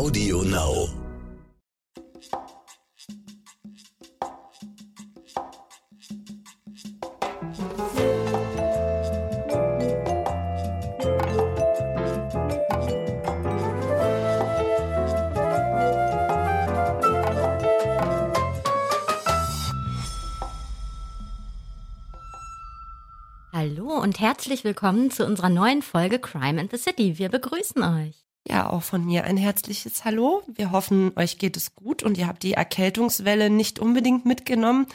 Audio Now. Hallo und herzlich willkommen zu unserer neuen Folge Crime and the City. Wir begrüßen euch. Ja, auch von mir ein herzliches Hallo. Wir hoffen, euch geht es gut und ihr habt die Erkältungswelle nicht unbedingt mitgenommen.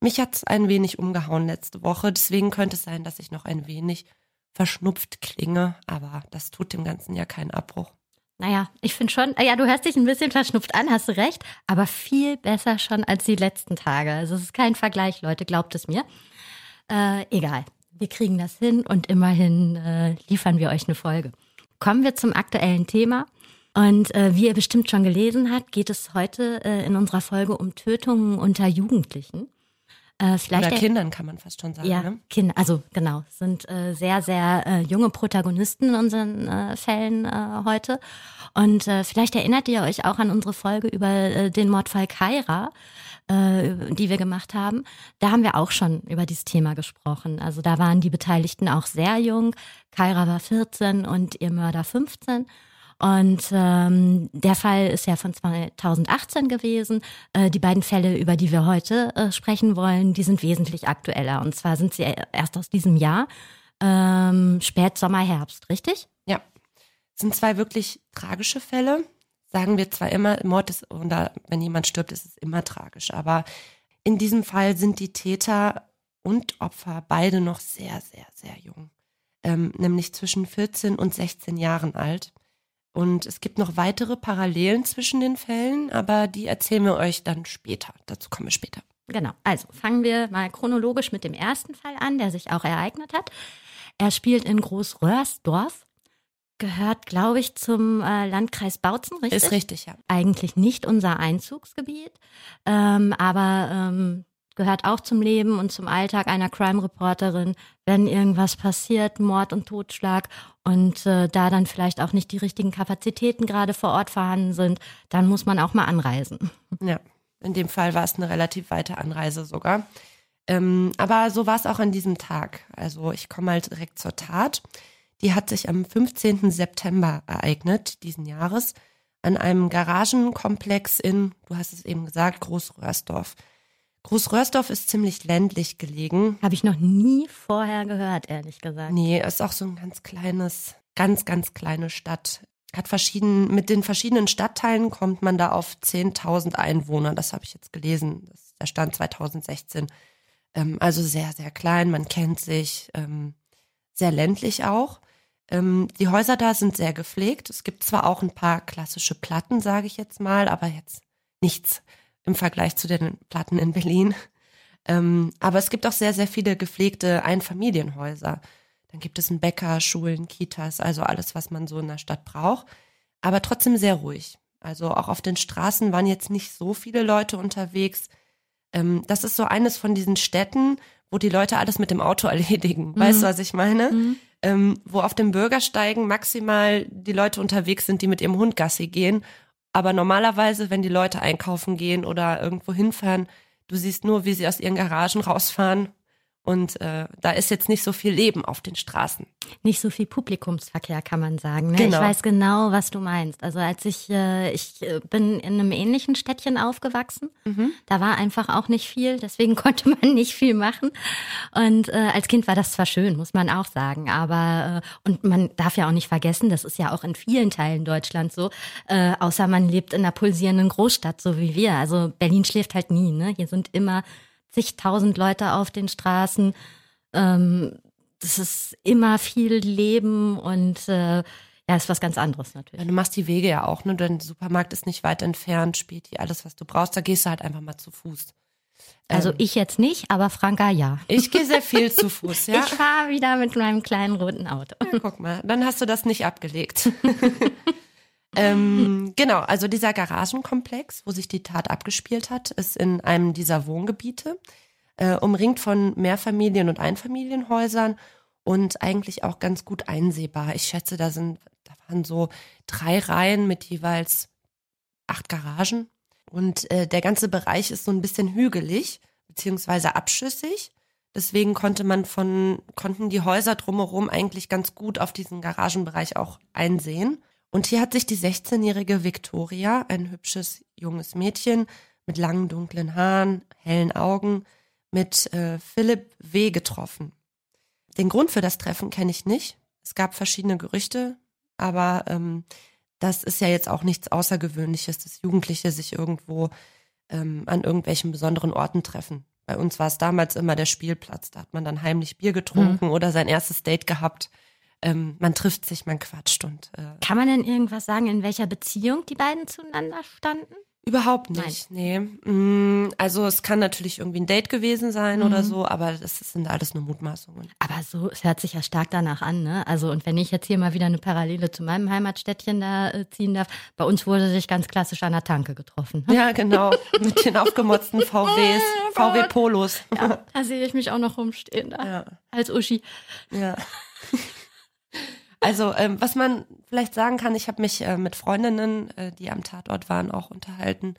Mich hat's ein wenig umgehauen letzte Woche, deswegen könnte es sein, dass ich noch ein wenig verschnupft klinge, aber das tut dem Ganzen ja keinen Abbruch. Naja, ich finde schon, ja, du hörst dich ein bisschen verschnupft an, hast du recht, aber viel besser schon als die letzten Tage. Also es ist kein Vergleich, Leute, glaubt es mir. Äh, egal, wir kriegen das hin und immerhin äh, liefern wir euch eine Folge. Kommen wir zum aktuellen Thema. Und äh, wie ihr bestimmt schon gelesen habt, geht es heute äh, in unserer Folge um Tötungen unter Jugendlichen. Äh, vielleicht Oder der- Kindern kann man fast schon sagen. Ja, Ne? Kinder, also genau, sind äh, sehr, sehr äh, junge Protagonisten in unseren äh, Fällen äh, heute. Und äh, vielleicht erinnert ihr euch auch an unsere Folge über äh, den Mordfall Kaira, äh, die wir gemacht haben. Da haben wir auch schon über dieses Thema gesprochen. Also da waren die Beteiligten auch sehr jung. Kaira war 14 und ihr Mörder 15. Und ähm, der Fall ist ja von 2018 gewesen. Äh, die beiden Fälle, über die wir heute äh, sprechen wollen, die sind wesentlich aktueller. Und zwar sind sie erst aus diesem Jahr, ähm, Spätsommer, Herbst, richtig? Ja. Sind zwei wirklich tragische Fälle. Sagen wir zwar immer, Mord ist, oder wenn jemand stirbt, ist es immer tragisch. Aber in diesem Fall sind die Täter und Opfer beide noch sehr, sehr, sehr jung. Ähm, nämlich zwischen 14 und 16 Jahren alt. Und es gibt noch weitere Parallelen zwischen den Fällen, aber die erzählen wir euch dann später. Dazu kommen wir später. Genau. Also fangen wir mal chronologisch mit dem ersten Fall an, der sich auch ereignet hat. Er spielt in Großröhrsdorf, gehört, glaube ich, zum äh, Landkreis Bautzen, richtig? Ist richtig, ja. eigentlich nicht unser Einzugsgebiet, ähm, aber ähm, gehört auch zum Leben und zum Alltag einer Crime-Reporterin, wenn irgendwas passiert, Mord und Totschlag und äh, da dann vielleicht auch nicht die richtigen Kapazitäten gerade vor Ort vorhanden sind, dann muss man auch mal anreisen. Ja, in dem Fall war es eine relativ weite Anreise sogar. Ähm, aber so war es auch an diesem Tag. Also ich komme mal direkt zur Tat. Die hat sich am 15. September ereignet, diesen Jahres, an einem Garagenkomplex in, du hast es eben gesagt, Großröhrsdorf. Großröhrsdorf ist ziemlich ländlich gelegen. Habe ich noch nie vorher gehört, ehrlich gesagt. Nee, ist auch so ein ganz kleines, ganz, ganz kleine Stadt. Hat verschieden, mit den verschiedenen Stadtteilen kommt man da auf 10.000 Einwohner. Das habe ich jetzt gelesen. Das ist der Stand 2016. Ähm, also sehr, sehr klein. Man kennt sich. Ähm, sehr ländlich auch. Ähm, die Häuser da sind sehr gepflegt. Es gibt zwar auch ein paar klassische Platten, sage ich jetzt mal, aber jetzt nichts im Vergleich zu den Platten in Berlin. Ähm, aber es gibt auch sehr, sehr viele gepflegte Einfamilienhäuser. Dann gibt es einen Bäcker, Schulen, Kitas, also alles, was man so in der Stadt braucht. Aber trotzdem sehr ruhig. Also auch auf den Straßen waren jetzt nicht so viele Leute unterwegs. Ähm, das ist so eines von diesen Städten, wo die Leute alles mit dem Auto erledigen. Weißt du, was ich meine? Ähm, wo auf dem Bürgersteigen maximal die Leute unterwegs sind, die mit ihrem Hund Gassi gehen. Aber normalerweise, wenn die Leute einkaufen gehen oder irgendwo hinfahren, du siehst nur, wie sie aus ihren Garagen rausfahren. Und äh, da ist jetzt nicht so viel Leben auf den Straßen. Nicht so viel Publikumsverkehr, kann man sagen. Ne? Genau. Ich weiß genau, was du meinst. Also als ich, äh, ich äh, bin in einem ähnlichen Städtchen aufgewachsen. Da war einfach auch nicht viel, deswegen konnte man nicht viel machen. Und äh, als Kind war das zwar schön, muss man auch sagen, aber äh, und man darf ja auch nicht vergessen, das ist ja auch in vielen Teilen Deutschlands so, äh, außer man lebt in einer pulsierenden Großstadt, so wie wir. Also Berlin schläft halt nie, ne? Hier sind immer zigtausend Leute auf den Straßen. Ähm, das ist immer viel Leben und äh, ja, ist was ganz anderes Ja, natürlich. du machst die Wege ja auch, ne? Dein Supermarkt ist nicht weit entfernt, spielt hier alles, was du brauchst. Da gehst du halt einfach mal zu Fuß. Also Ähm, ich jetzt nicht, aber Franka ja. ich gehe sehr viel zu Fuß, ja. Ich fahre wieder mit meinem kleinen roten Auto. Ja, guck mal, dann hast du das nicht abgelegt. ähm, genau, also dieser Garagenkomplex, wo sich die Tat abgespielt hat, ist in einem dieser Wohngebiete, äh, umringt von Mehrfamilien- und Einfamilienhäusern und eigentlich auch ganz gut einsehbar. Ich schätze, da sind, da waren so drei Reihen mit jeweils acht Garagen. Und äh, der ganze Bereich ist so ein bisschen hügelig, beziehungsweise abschüssig. Deswegen konnte man von, konnten die Häuser drumherum eigentlich ganz gut auf diesen Garagenbereich auch einsehen. Und hier hat sich die 16-jährige Victoria, ein hübsches junges Mädchen mit langen dunklen Haaren, hellen Augen, mit äh, Philipp W. getroffen. Den Grund für das Treffen kenne ich nicht. Es gab verschiedene Gerüchte, aber ähm, das ist ja jetzt auch nichts Außergewöhnliches, dass Jugendliche sich irgendwo ähm, an irgendwelchen besonderen Orten treffen. Bei uns war es damals immer der Spielplatz. Da hat man dann heimlich Bier getrunken mhm. oder sein erstes Date gehabt. Ähm, man trifft sich, man quatscht und. Äh, Kann man denn irgendwas sagen, in welcher Beziehung die beiden zueinander standen? Überhaupt nicht, Nein. nee. Mm, also es kann natürlich irgendwie ein Date gewesen sein mhm. oder so, aber das sind alles nur Mutmaßungen. Aber so, es hört sich ja stark danach an, ne? Also und wenn ich jetzt hier mal wieder eine Parallele zu meinem Heimatstädtchen da äh, ziehen darf, bei uns wurde sich ganz klassisch an der Tanke getroffen. Ja, genau. Mit den aufgemotzten VWs, oh, VW Polos. Ja, da sehe ich mich auch noch rumstehen da. Ja. Als Uschi. Ja. Also ähm, was man vielleicht sagen kann, ich habe mich äh, mit Freundinnen, äh, die am Tatort waren, auch unterhalten.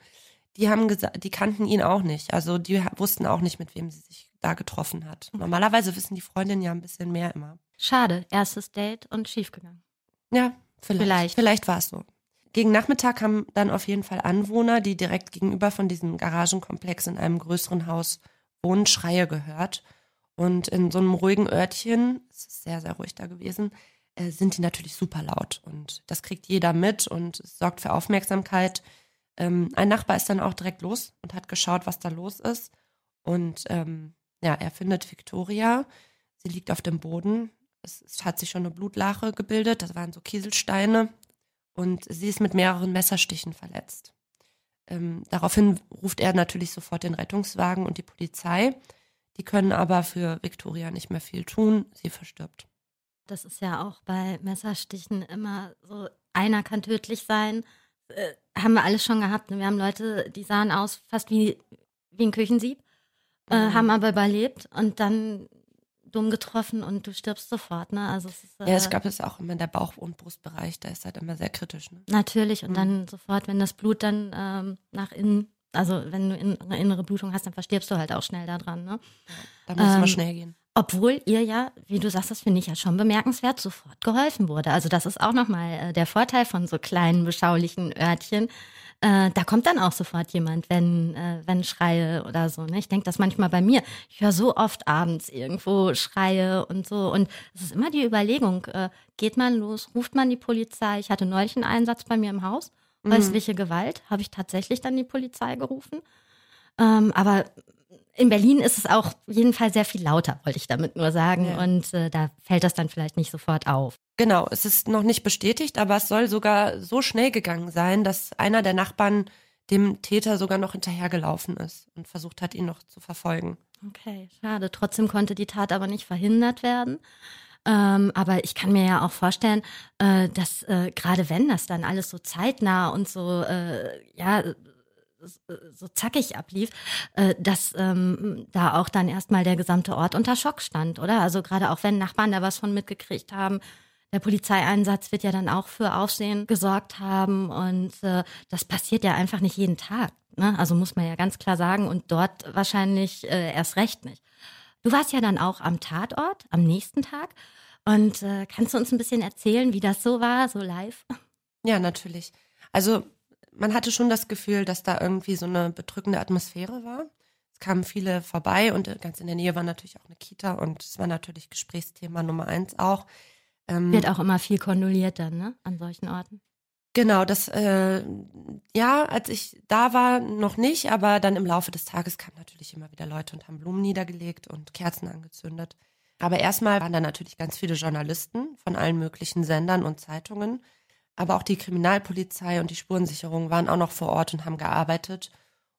Die haben gesagt, die kannten ihn auch nicht. Also die wussten auch nicht, mit wem sie sich da getroffen hat. Normalerweise wissen die Freundinnen ja ein bisschen mehr immer. Schade, erstes Date und schiefgegangen. Ja, vielleicht. Vielleicht, vielleicht war es so. Gegen Nachmittag haben dann auf jeden Fall Anwohner, die direkt gegenüber von diesem Garagenkomplex in einem größeren Haus wohnen, Schreie gehört. Und in so einem ruhigen Örtchen, es ist sehr, sehr ruhig da gewesen, äh, sind die natürlich super laut. Und das kriegt jeder mit und es sorgt für Aufmerksamkeit. Ähm, ein Nachbar ist dann auch direkt los und hat geschaut, was da los ist. Und ähm, ja, er findet Victoria. Sie liegt auf dem Boden. Es, es hat sich schon eine Blutlache gebildet. Das waren so Kieselsteine. Und sie ist mit mehreren Messerstichen verletzt. Ähm, daraufhin ruft er natürlich sofort den Rettungswagen und die Polizei. Die können aber für Victoria nicht mehr viel tun. Sie verstirbt. Das ist ja auch bei Messerstichen immer so, einer kann tödlich sein. Äh, haben wir alles schon gehabt. Ne? Wir haben Leute, die sahen aus fast wie, wie ein Küchensieb, äh, mhm. haben aber überlebt und dann dumm getroffen und du stirbst sofort. Ne? Also es ist, äh, ja, es gab es auch immer in der Bauch- und Brustbereich, da ist halt immer sehr kritisch. Ne? Natürlich und mhm. dann sofort, wenn das Blut dann ähm, nach innen, also wenn du in, eine innere Blutung hast, dann verstirbst du halt auch schnell daran. Ne? Da muss es ähm, schnell gehen. Obwohl ihr ja, wie du sagst, das finde ich ja schon bemerkenswert, sofort geholfen wurde. Also das ist auch nochmal äh, der Vorteil von so kleinen, beschaulichen Örtchen. Äh, da kommt dann auch sofort jemand, wenn, äh, wenn Schreie oder so. Ne? Ich denke das manchmal bei mir. Ich höre so oft abends irgendwo Schreie und so. Und es ist immer die Überlegung, äh, geht man los, ruft man die Polizei. Ich hatte neulich einen Einsatz bei mir im Haus. Mhm. Häusliche. Gewalt, habe ich tatsächlich dann die Polizei gerufen. Ähm, aber in Berlin ist es auch jedenfalls sehr viel lauter, wollte ich damit nur sagen. Ja. Und äh, da fällt das dann vielleicht nicht sofort auf. Genau, es ist noch nicht bestätigt, aber es soll sogar so schnell gegangen sein, dass einer der Nachbarn dem Täter sogar noch hinterhergelaufen ist und versucht hat, ihn noch zu verfolgen. Okay, schade. Trotzdem konnte die Tat aber nicht verhindert werden. Ähm, aber ich kann mir ja auch vorstellen, äh, dass äh, gerade wenn das dann alles so zeitnah und so, äh, ja, so zackig ablief, äh, dass ähm, da auch dann erstmal der gesamte Ort unter Schock stand, oder? Also gerade auch wenn Nachbarn da was von mitgekriegt haben, der Polizeieinsatz wird ja dann auch für Aufsehen gesorgt haben und äh, das passiert ja einfach nicht jeden Tag. Ne? Also muss man ja ganz klar sagen und dort wahrscheinlich äh, erst recht nicht. Du warst ja dann auch am Tatort am nächsten Tag und äh, kannst du uns ein bisschen erzählen, wie das so war, so live? Ja, natürlich. Also man hatte schon das Gefühl, dass da irgendwie so eine bedrückende Atmosphäre war. Es kamen viele vorbei und ganz in der Nähe war natürlich auch eine Kita und es war natürlich Gesprächsthema Nummer eins auch. Ähm, Wird auch immer viel kondoliert dann, ne, an solchen Orten. Genau, das, äh, ja, als ich da war, noch nicht, aber dann im Laufe des Tages kamen natürlich immer wieder Leute und haben Blumen niedergelegt und Kerzen angezündet. Aber erstmal waren da natürlich ganz viele Journalisten von allen möglichen Sendern und Zeitungen aber auch die Kriminalpolizei und die Spurensicherung waren auch noch vor Ort und haben gearbeitet.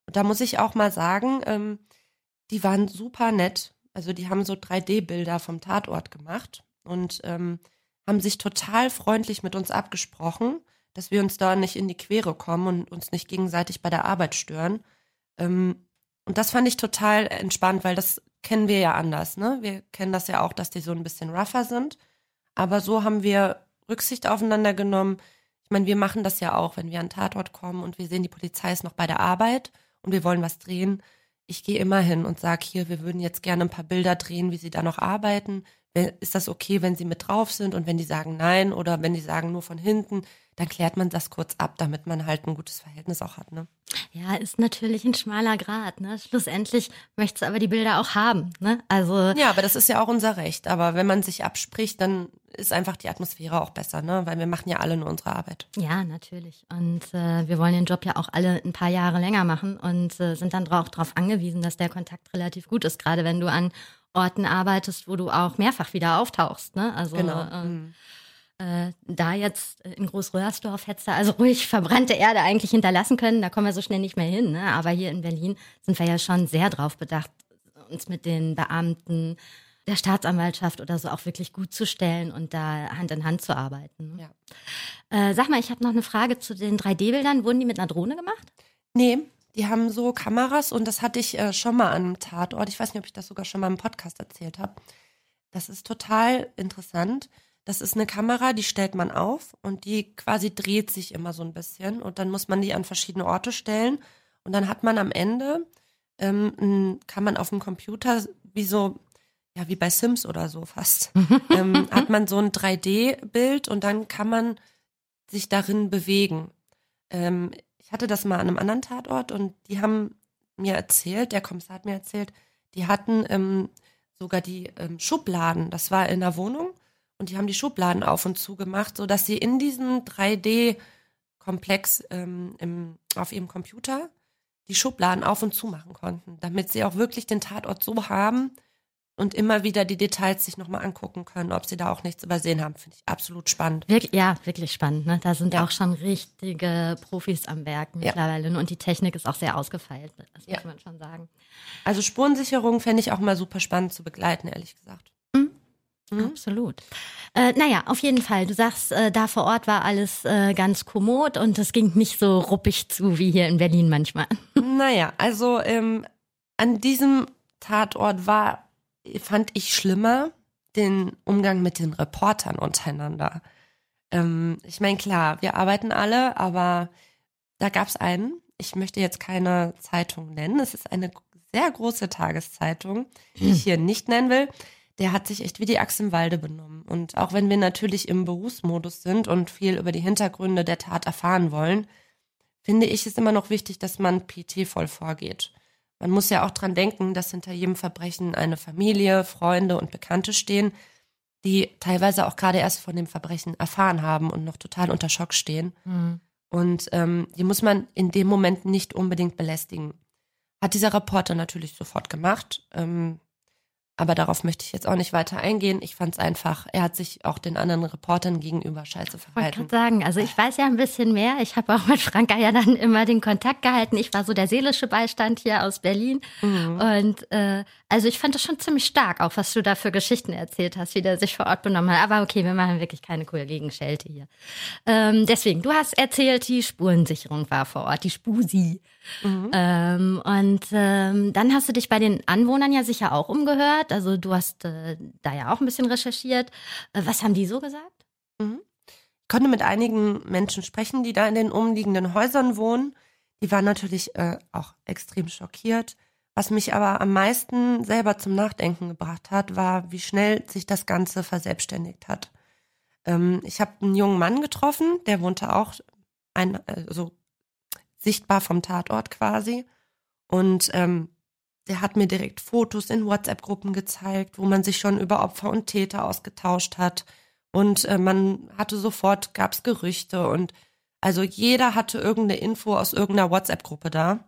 Und da muss ich auch mal sagen, ähm, die waren super nett. Also die haben so 3D-Bilder vom Tatort gemacht und ähm, haben sich total freundlich mit uns abgesprochen, dass wir uns da nicht in die Quere kommen und uns nicht gegenseitig bei der Arbeit stören. Ähm, und das fand ich total entspannt, weil das kennen wir ja anders. Ne? Wir kennen das ja auch, dass die so ein bisschen rougher sind. Aber so haben wir Rücksicht aufeinander genommen. Ich meine, wir machen das ja auch, wenn wir an Tatort kommen und wir sehen, die Polizei ist noch bei der Arbeit und wir wollen was drehen. Ich gehe immer hin und sage hier, wir würden jetzt gerne ein paar Bilder drehen, wie sie da noch arbeiten. Ist das okay, wenn sie mit drauf sind? Und wenn die sagen nein oder wenn die sagen nur von hinten, dann klärt man das kurz ab, damit man halt ein gutes Verhältnis auch hat. Ne? Ja, ist natürlich ein schmaler Grad. Ne? Schlussendlich möchtest du aber die Bilder auch haben. Ne? Also ja, aber das ist ja auch unser Recht. Aber wenn man sich abspricht, dann ist einfach die Atmosphäre auch besser, ne? weil wir machen ja alle nur unsere Arbeit. Ja, natürlich. Und äh, wir wollen den Job ja auch alle ein paar Jahre länger machen und äh, sind dann auch darauf angewiesen, dass der Kontakt relativ gut ist, gerade wenn du an Orten arbeitest, wo du auch mehrfach wieder auftauchst. Ne? Also Genau. ähm, Mhm. Äh, da jetzt in Großröhrsdorf hättest du also ruhig verbrannte Erde eigentlich hinterlassen können, da kommen wir so schnell nicht mehr hin. Ne? Aber hier in Berlin sind wir ja schon sehr drauf bedacht, uns mit den Beamten der Staatsanwaltschaft oder so auch wirklich gut zu stellen und da Hand in Hand zu arbeiten. Ne? Ja. Äh, sag mal, ich habe noch eine Frage zu den 3D-Bildern. Wurden die mit einer Drohne gemacht? Nee, die haben so Kameras und das hatte ich äh, schon mal an einem Tatort. Ich weiß nicht, ob ich das sogar schon mal im Podcast erzählt habe. Das ist total interessant. Das ist eine Kamera, die stellt man auf und die quasi dreht sich immer so ein bisschen und dann muss man die an verschiedene Orte stellen und dann hat man am Ende, ähm, kann man auf dem Computer wie so, ja wie bei Sims oder so fast, ähm, hat man so ein 3D-Bild und dann kann man sich darin bewegen. Ähm, ich hatte das mal an einem anderen Tatort und die haben mir erzählt, der Kommissar hat mir erzählt, die hatten ähm, sogar die ähm, Schubladen, das war in der Wohnung und die haben die Schubladen auf und zu gemacht, sodass sie in diesem 3D-Komplex ähm, im, auf ihrem Computer die Schubladen auf und zu machen konnten, damit sie auch wirklich den Tatort so haben und immer wieder die Details sich nochmal angucken können, ob sie da auch nichts übersehen haben. Finde ich absolut spannend. Wirklich, ja, wirklich spannend. Ne? Da sind Ja. auch schon richtige Profis am Werk Ja. mittlerweile. ne? Und die Technik ist auch sehr ausgefeilt. Das Ja. muss man schon sagen. Also Spurensicherung fände ich auch mal super spannend zu begleiten, ehrlich gesagt. Mhm. Absolut. Äh, naja, auf jeden Fall. Du sagst, äh, da vor Ort war alles äh, ganz kommod und es ging nicht so ruppig zu wie hier in Berlin manchmal. Naja, also ähm, an diesem Tatort war, fand ich schlimmer den Umgang mit den Reportern untereinander. Ähm, ich meine, klar, wir arbeiten alle, aber da gab es einen, ich möchte jetzt keine Zeitung nennen, es ist eine sehr große Tageszeitung, die ich hier nicht nennen will. Der hat sich echt wie die Axt im Walde benommen. Und auch wenn wir natürlich im Berufsmodus sind und viel über die Hintergründe der Tat erfahren wollen, finde ich es immer noch wichtig, dass man pietätvoll vorgeht. Man muss ja auch dran denken, dass hinter jedem Verbrechen eine Familie, Freunde und Bekannte stehen, die teilweise auch gerade erst von dem Verbrechen erfahren haben und noch total unter Schock stehen. Und ähm, die muss man in dem Moment nicht unbedingt belästigen. Hat dieser Reporter natürlich sofort gemacht. Ähm, aber darauf möchte ich jetzt auch nicht weiter eingehen. Ich fand es einfach, er hat sich auch den anderen Reportern gegenüber scheiße Wollte verhalten. gerade sagen, also ich weiß ja ein bisschen mehr. Ich habe auch mit Franka ja dann immer den Kontakt gehalten. Ich war so der seelische Beistand hier aus Berlin. Mhm. Und äh, also ich fand das schon ziemlich stark, auch was du da für Geschichten erzählt hast, wie der sich vor Ort benommen hat. Aber okay, wir machen wirklich keine Kollegenschelte hier. Ähm, deswegen, du hast erzählt, die Spurensicherung war vor Ort, die Spusi. Mhm. Ähm, und ähm, dann hast du dich bei den Anwohnern ja sicher auch umgehört. Also du hast äh, da ja auch ein bisschen recherchiert. Äh, was haben die so gesagt? Ich konnte mit einigen Menschen sprechen, die da in den umliegenden Häusern wohnen. Die waren natürlich äh, auch extrem schockiert. Was mich aber am meisten selber zum Nachdenken gebracht hat, war, wie schnell sich das Ganze verselbstständigt hat. Ähm, ich habe einen jungen Mann getroffen, der wohnte auch ein, also sichtbar vom Tatort quasi. Und ähm, der hat mir direkt Fotos in WhatsApp-Gruppen gezeigt, wo man sich schon über Opfer und Täter ausgetauscht hat. Und äh, man hatte sofort, gab's Gerüchte und also jeder hatte irgendeine Info aus irgendeiner WhatsApp-Gruppe da.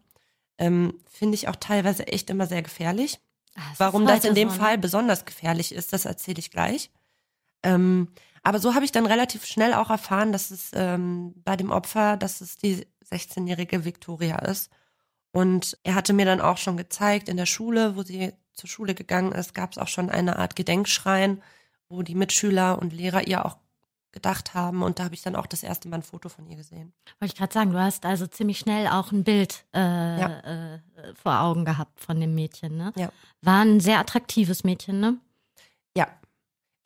Ähm, Finde ich auch teilweise echt immer sehr gefährlich. Ah, es Warum das in dem so, ne? Fall besonders gefährlich ist, das erzähle ich gleich. Ähm, aber so habe ich dann relativ schnell auch erfahren, dass es ähm, bei dem Opfer, dass es die 16-jährige Victoria ist. Und er hatte mir dann auch schon gezeigt, in der Schule, wo sie zur Schule gegangen ist, gab es auch schon eine Art Gedenkschrein, wo die Mitschüler und Lehrer ihr auch gedacht haben. Und da habe ich dann auch das erste Mal ein Foto von ihr gesehen. Wollte ich gerade sagen, du hast also ziemlich schnell auch ein Bild äh, Ja. äh, vor Augen gehabt von dem Mädchen, ne? Ja. War ein sehr attraktives Mädchen, ne?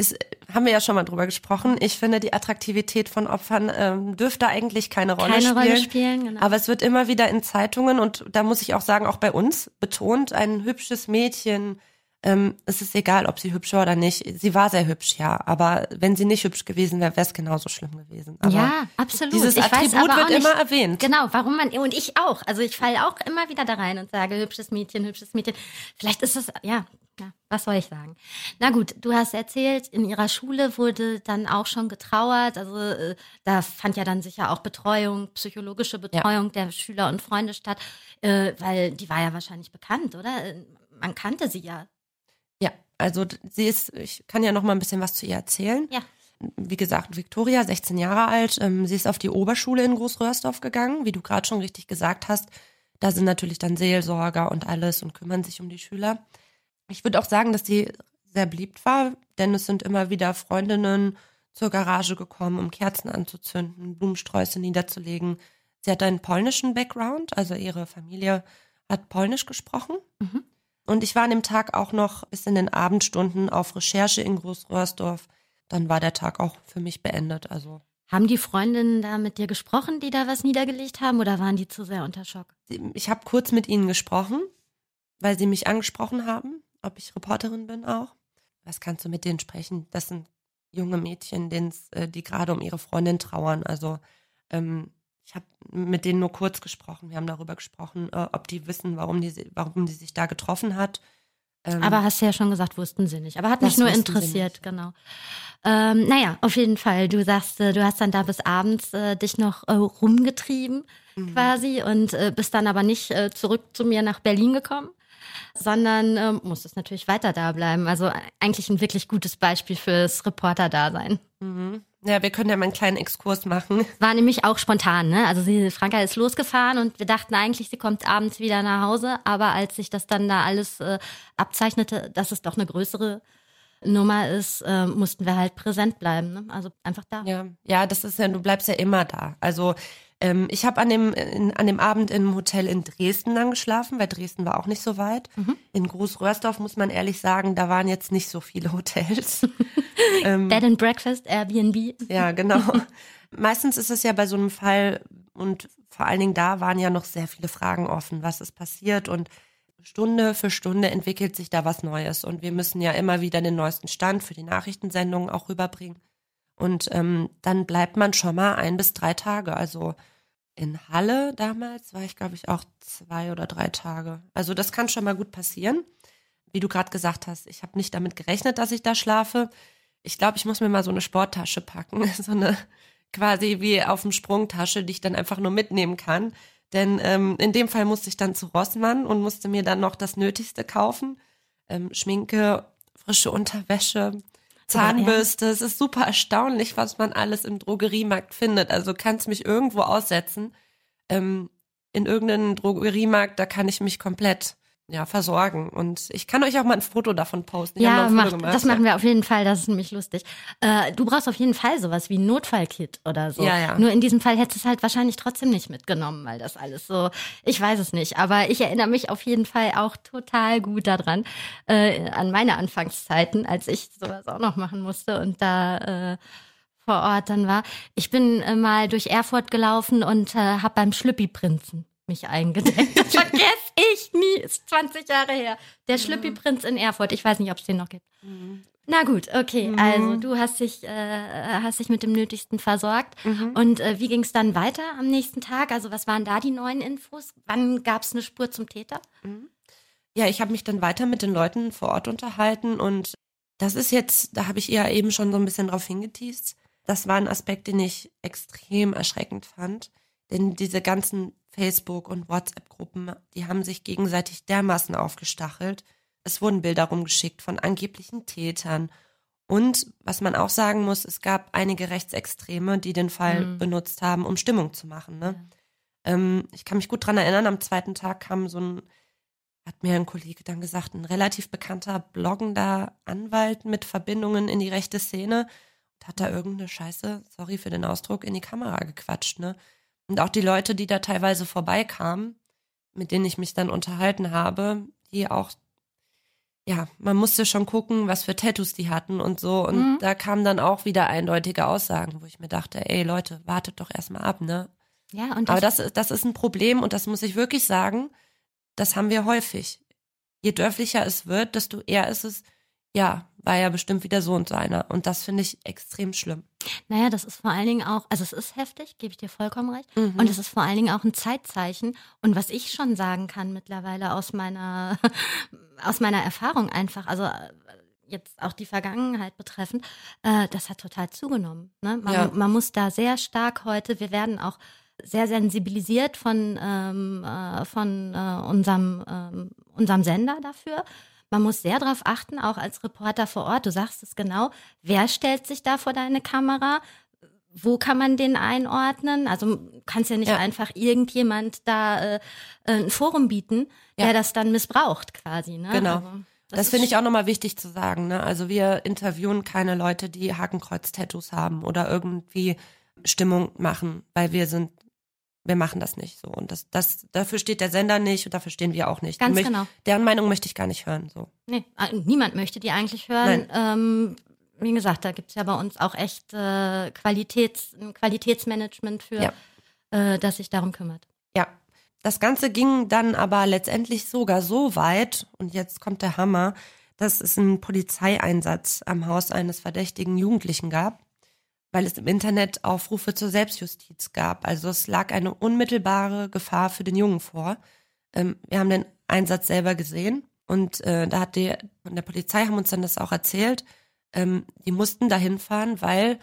Ist, haben wir ja schon mal drüber gesprochen. Ich finde, die Attraktivität von Opfern ähm, dürfte eigentlich keine Rolle Keine spielen. Rolle spielen, genau. Aber es wird immer wieder in Zeitungen und da muss ich auch sagen, auch bei uns betont, ein hübsches Mädchen, ähm, es ist egal, ob sie hübsch war oder nicht. Sie war sehr hübsch, ja. Aber wenn sie nicht hübsch gewesen wäre, wäre es genauso schlimm gewesen. Aber ja, absolut. Dieses ich Attribut weiß aber wird nicht, immer erwähnt. Genau, warum man, und ich auch. Also ich falle auch immer wieder da rein und sage, hübsches Mädchen, hübsches Mädchen. Vielleicht ist es, ja, ja, was soll ich sagen? Na gut, du hast erzählt, in ihrer Schule wurde dann auch schon getrauert. Also äh, da fand ja dann sicher auch Betreuung, psychologische Betreuung der Schüler und Freunde statt, äh, weil die war ja wahrscheinlich bekannt, oder? Äh, Man kannte sie ja. Ja, also sie ist, ich kann ja noch mal ein bisschen was zu ihr erzählen. Ja. Wie gesagt, Victoria, 16 Jahre alt, ähm, sie ist auf die Oberschule in Großröhrsdorf gegangen, wie du gerade schon richtig gesagt hast. Da sind natürlich dann Seelsorger und alles und kümmern sich um die Schüler. Ich würde auch sagen, dass sie sehr beliebt war, denn es sind immer wieder Freundinnen zur Garage gekommen, um Kerzen anzuzünden, Blumensträuße niederzulegen. Sie hat einen polnischen Background, also ihre Familie hat Polnisch gesprochen. Mhm. Und ich war an dem Tag auch noch bis in den Abendstunden auf Recherche in Großröhrsdorf. Dann war der Tag auch für mich beendet. Also Haben die Freundinnen da mit dir gesprochen, die da was niedergelegt haben, oder waren die zu sehr unter Schock? ich habe kurz mit ihnen gesprochen, weil sie mich angesprochen haben, ob ich Reporterin bin auch. Was kannst du mit denen sprechen? Das sind junge Mädchen, äh, die gerade um ihre Freundin trauern. Also ähm, ich habe mit denen nur kurz gesprochen. Wir haben darüber gesprochen, äh, ob die wissen, warum die, warum die sich da getroffen hat. Ähm, Aber hast du ja schon gesagt, wussten sie nicht. Aber hat mich nur interessiert, genau. Ähm, naja, auf jeden Fall. Du sagst, äh, du hast dann da bis abends äh, dich noch äh, rumgetrieben Mhm. quasi und äh, bist dann aber nicht äh, zurück zu mir nach Berlin gekommen, sondern ähm, musstest natürlich weiter da bleiben. Also äh, eigentlich ein wirklich gutes Beispiel fürs Reporter-Dasein. Mhm. Ja, wir können ja mal einen kleinen Exkurs machen. War nämlich auch spontan, ne? Also sie, Franka ist losgefahren und wir dachten eigentlich, sie kommt abends wieder nach Hause. Aber als sich das dann da alles äh, abzeichnete, dass es doch eine größere Nummer ist, äh, mussten wir halt präsent bleiben. Ne? Also einfach da. Ja, ja, das ist ja, du bleibst ja immer da. Also ähm, ich habe an dem in, an dem Abend im Hotel in Dresden dann geschlafen, weil Dresden war auch nicht so weit. Mhm. In Großröhrsdorf muss man ehrlich sagen, da waren jetzt nicht so viele Hotels. ähm, Bed and Breakfast, Airbnb. ja, genau. Meistens ist es ja bei so einem Fall und vor allen Dingen da waren ja noch sehr viele Fragen offen, was ist passiert und Stunde für Stunde entwickelt sich da was Neues und wir müssen ja immer wieder den neuesten Stand für die Nachrichtensendungen auch rüberbringen. Und ähm, dann bleibt man schon mal ein bis drei Tage. Also in Halle damals war ich, glaube ich, auch zwei oder drei Tage. Also das kann schon mal gut passieren. Wie du gerade gesagt hast, ich habe nicht damit gerechnet, dass ich da schlafe. Ich glaube, ich muss mir mal so eine Sporttasche packen, so eine quasi wie auf dem Sprungtasche, die ich dann einfach nur mitnehmen kann. Denn ähm, in dem Fall musste ich dann zu Rossmann und musste mir dann noch das Nötigste kaufen. Ähm, Schminke, frische Unterwäsche, Zahnbürste. Es ist super erstaunlich, was man alles im Drogeriemarkt findet. Also kannst mich irgendwo aussetzen. Ähm, in irgendeinen Drogeriemarkt, da kann ich mich komplett ja, versorgen. Und ich kann euch auch mal ein Foto davon posten. Ich Ja, gemacht, das machen wir auf jeden Fall, das ist nämlich lustig. Äh, du brauchst auf jeden Fall sowas wie ein Notfallkit oder so. Ja, ja. Nur in diesem Fall hättest du es halt wahrscheinlich trotzdem nicht mitgenommen, weil das alles so, ich weiß es nicht. Aber ich erinnere mich auf jeden Fall auch total gut daran, äh, an meine Anfangszeiten, als ich sowas auch noch machen musste und da äh, vor Ort dann war. Ich bin äh, mal durch Erfurt gelaufen und äh, habe beim Schlüppi-Prinzen mich eingedeckt. Das vergesse ich nie. Ist 20 Jahre her. Der Schlüppi-Prinz in Erfurt. Ich weiß nicht, ob es den noch gibt. Mhm. Na gut, okay. Also du hast dich, äh, hast dich mit dem Nötigsten versorgt. Mhm. Und äh, wie ging es dann weiter am nächsten Tag? Also was waren da die neuen Infos? Wann gab es eine Spur zum Täter? Ja, ich habe mich dann weiter mit den Leuten vor Ort unterhalten und das ist jetzt, da habe ich eher eben schon so ein bisschen drauf hingeteased. Das war ein Aspekt, den ich extrem erschreckend fand. Denn diese ganzen Facebook- und WhatsApp-Gruppen, die haben sich gegenseitig dermaßen aufgestachelt. Es wurden Bilder rumgeschickt von angeblichen Tätern. Und was man auch sagen muss, es gab einige Rechtsextreme, die den Fall Mhm. benutzt haben, um Stimmung zu machen. Ne? Ähm, ich kann mich gut dran erinnern, am zweiten Tag kam so ein hat mir ein Kollege dann gesagt, ein relativ bekannter bloggender Anwalt mit Verbindungen in die rechte Szene und hat da irgendeine Scheiße, sorry für den Ausdruck, in die Kamera gequatscht, ne? Und auch die Leute, die da teilweise vorbeikamen, mit denen ich mich dann unterhalten habe, die auch ja, man musste schon gucken, was für Tattoos die hatten und so. Und Mhm. da kamen dann auch wieder eindeutige Aussagen, wo ich mir dachte, ey Leute, wartet doch erstmal ab, ne? Ja, und Aber das, ist- das ist ein Problem und das muss ich wirklich sagen, das haben wir häufig. Je dörflicher es wird, desto eher ist es, ja, war ja bestimmt wieder so und so einer. Und das finde ich extrem schlimm. Naja, das ist vor allen Dingen auch, also es ist heftig, gebe ich dir vollkommen recht. Mhm. Und es ist vor allen Dingen auch ein Zeitzeichen. Und was ich schon sagen kann mittlerweile aus meiner, aus meiner Erfahrung einfach, also äh, jetzt auch die Vergangenheit betreffend, äh, das hat total zugenommen. Ne? Man, Ja. man muss da sehr stark heute, wir werden auch sehr sensibilisiert von, ähm, äh, von äh, unserem, ähm, unserem Sender dafür. Man muss sehr darauf achten, auch als Reporter vor Ort. Du sagst es genau. Wer stellt sich da vor deine Kamera? Wo kann man den einordnen? Also du kannst ja nicht Ja. einfach irgendjemand da äh, ein Forum bieten, der Ja. das dann missbraucht quasi. Ne? Genau. Also, Das, ist finde ich auch nochmal wichtig zu sagen. Ne? Also wir interviewen keine Leute, die Hakenkreuz-Tattoos haben oder irgendwie Stimmung machen, weil wir sind, wir machen das nicht so. Und das, das, dafür steht der Sender nicht und dafür stehen wir auch nicht. Ganz möcht- genau. Deren Meinung möchte ich gar nicht hören. So. Nee, äh, niemand möchte die eigentlich hören. Ähm, wie gesagt, da gibt's ja bei uns auch echt äh, Qualitäts, Qualitätsmanagement für, Ja. äh, das sich darum kümmert. Ja. Das Ganze ging dann aber letztendlich sogar so weit, und jetzt kommt der Hammer, dass es einen Polizeieinsatz am Haus eines verdächtigen Jugendlichen gab, weil es im Internet Aufrufe zur Selbstjustiz gab. Also es lag eine unmittelbare Gefahr für den Jungen vor. Ähm, wir haben den Einsatz selber gesehen und äh, da hat die von der Polizei haben uns dann das auch erzählt. Ähm, die mussten dahin fahren, weil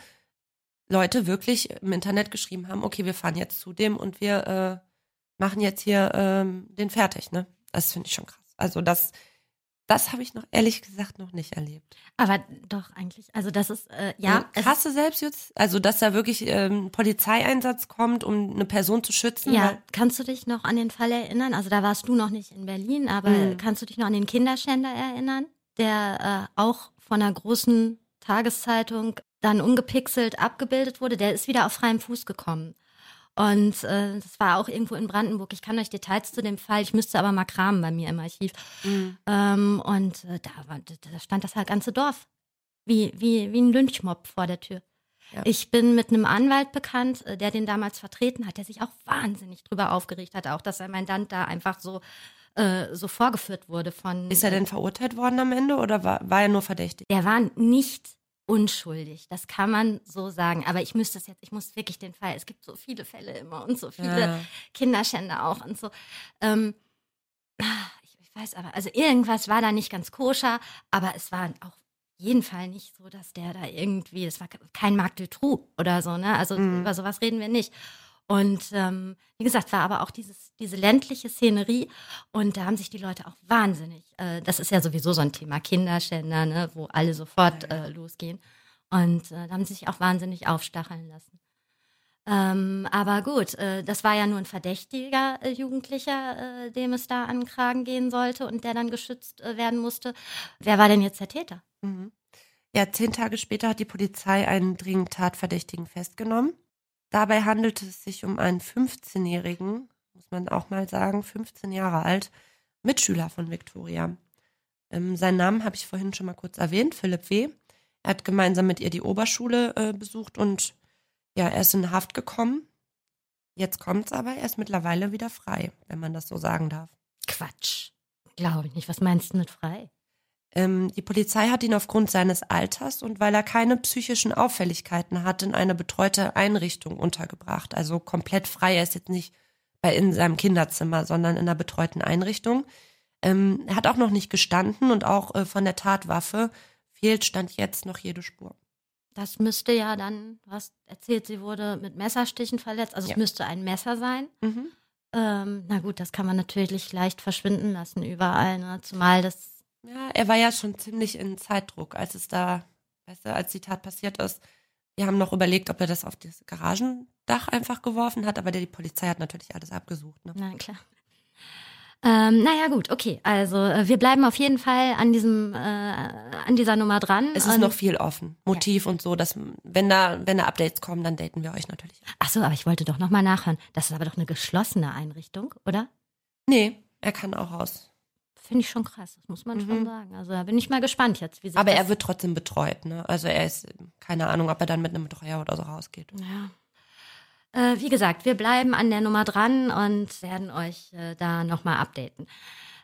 Leute wirklich im Internet geschrieben haben, okay, wir fahren jetzt zu dem und wir äh, machen jetzt hier ähm, den fertig, ne? Das finde ich schon krass. Also das, das habe ich noch ehrlich gesagt noch nicht erlebt. Aber doch eigentlich, also das ist, äh, ja, es krasse Selbstjustiz, also dass da wirklich ähm, ein Polizeieinsatz kommt, um eine Person zu schützen. Ja, kannst du dich noch an den Fall erinnern? Also da warst du noch nicht in Berlin, aber Mhm. kannst du dich noch an den Kinderschänder erinnern, der äh, auch von einer großen Tageszeitung dann ungepixelt abgebildet wurde? Der ist wieder auf freiem Fuß gekommen. Und äh, das war auch irgendwo in Brandenburg. Ich kann euch Details zu dem Fall, ich müsste aber mal kramen bei mir im Archiv. Mhm. Ähm, und äh, da, war, da stand das halt ganze Dorf. Wie, wie, wie ein Lynchmob vor der Tür. Ja. Ich bin mit einem Anwalt bekannt, äh, der den damals vertreten hat, der sich auch wahnsinnig drüber aufgeregt hat, auch dass sein Mandant da einfach so, äh, so vorgeführt wurde von. Ist er denn verurteilt worden am Ende oder war, war er nur verdächtig? Der war nicht unschuldig, das kann man so sagen. Aber ich müsste es jetzt, ich muss wirklich den Fall, es gibt so viele Fälle immer und so viele Ja. Kinderschänder auch und so. Ähm, ich, ich weiß aber, also irgendwas war da nicht ganz koscher, aber es war auch jeden Fall nicht so, dass der da irgendwie, es war kein Marc Dutroux oder so, ne? Also Mhm. über sowas reden wir nicht. Und ähm, wie gesagt, war aber auch dieses, diese ländliche Szenerie und da haben sich die Leute auch wahnsinnig, äh, das ist ja sowieso so ein Thema Kinderschänder, ne, wo alle sofort äh, losgehen. Und äh, da haben sie sich auch wahnsinnig aufstacheln lassen. Ähm, aber gut, äh, das war ja nur ein verdächtiger äh, Jugendlicher, äh, dem es da an den Kragen gehen sollte und der dann geschützt äh, werden musste. Wer war denn jetzt der Täter? Mhm. Ja, zehn Tage später hat die Polizei einen dringend Tatverdächtigen festgenommen. Dabei handelte es sich um einen 15-jährigen, muss man auch mal sagen, 15 Jahre alt, Mitschüler von Victoria. Ähm, seinen Namen habe ich vorhin schon mal kurz erwähnt, Philipp W. Er hat gemeinsam mit ihr die Oberschule äh, besucht und ja, er ist in Haft gekommen. Jetzt kommt's aber, er ist mittlerweile wieder frei, wenn man das so sagen darf. Quatsch. Glaube ich nicht. Was meinst du mit frei? Ähm, die Polizei hat ihn aufgrund seines Alters und weil er keine psychischen Auffälligkeiten hat, in eine betreute Einrichtung untergebracht. Also komplett frei. Er ist jetzt nicht bei in seinem Kinderzimmer, sondern in einer betreuten Einrichtung. Ähm, er hat auch noch nicht gestanden und auch äh, von der Tatwaffe fehlt Stand jetzt noch jede Spur. Das müsste ja dann, hast erzählt, sie wurde mit Messerstichen verletzt. Also Ja. es müsste ein Messer sein. Mhm. Ähm, na gut, das kann man natürlich leicht verschwinden lassen überall. Ne? Zumal das Ja, er war ja schon ziemlich in Zeitdruck, als es da, weißt du, als die Tat passiert ist. Wir haben noch überlegt, ob er das auf das Garagendach einfach geworfen hat, aber die Polizei hat natürlich alles abgesucht. Ne? Na klar. Ähm, naja, gut, okay. Also äh, wir bleiben auf jeden Fall an diesem, äh, an dieser Nummer dran. Es ist noch viel offen. Motiv und so, dass wenn da, wenn da Updates kommen, dann daten wir euch natürlich. Ach so, aber ich wollte doch nochmal nachhören. Das ist aber doch eine geschlossene Einrichtung, oder? Nee, er kann auch raus. Finde ich schon krass, das muss man mhm. schon sagen. Also da bin ich mal gespannt jetzt, wie Aber er wird trotzdem betreut, ne? Also er ist, keine Ahnung, ob er dann mit einem Betreuer oder so rausgeht. Ja. Äh, wie gesagt, wir bleiben an der Nummer dran und werden euch äh, da nochmal updaten.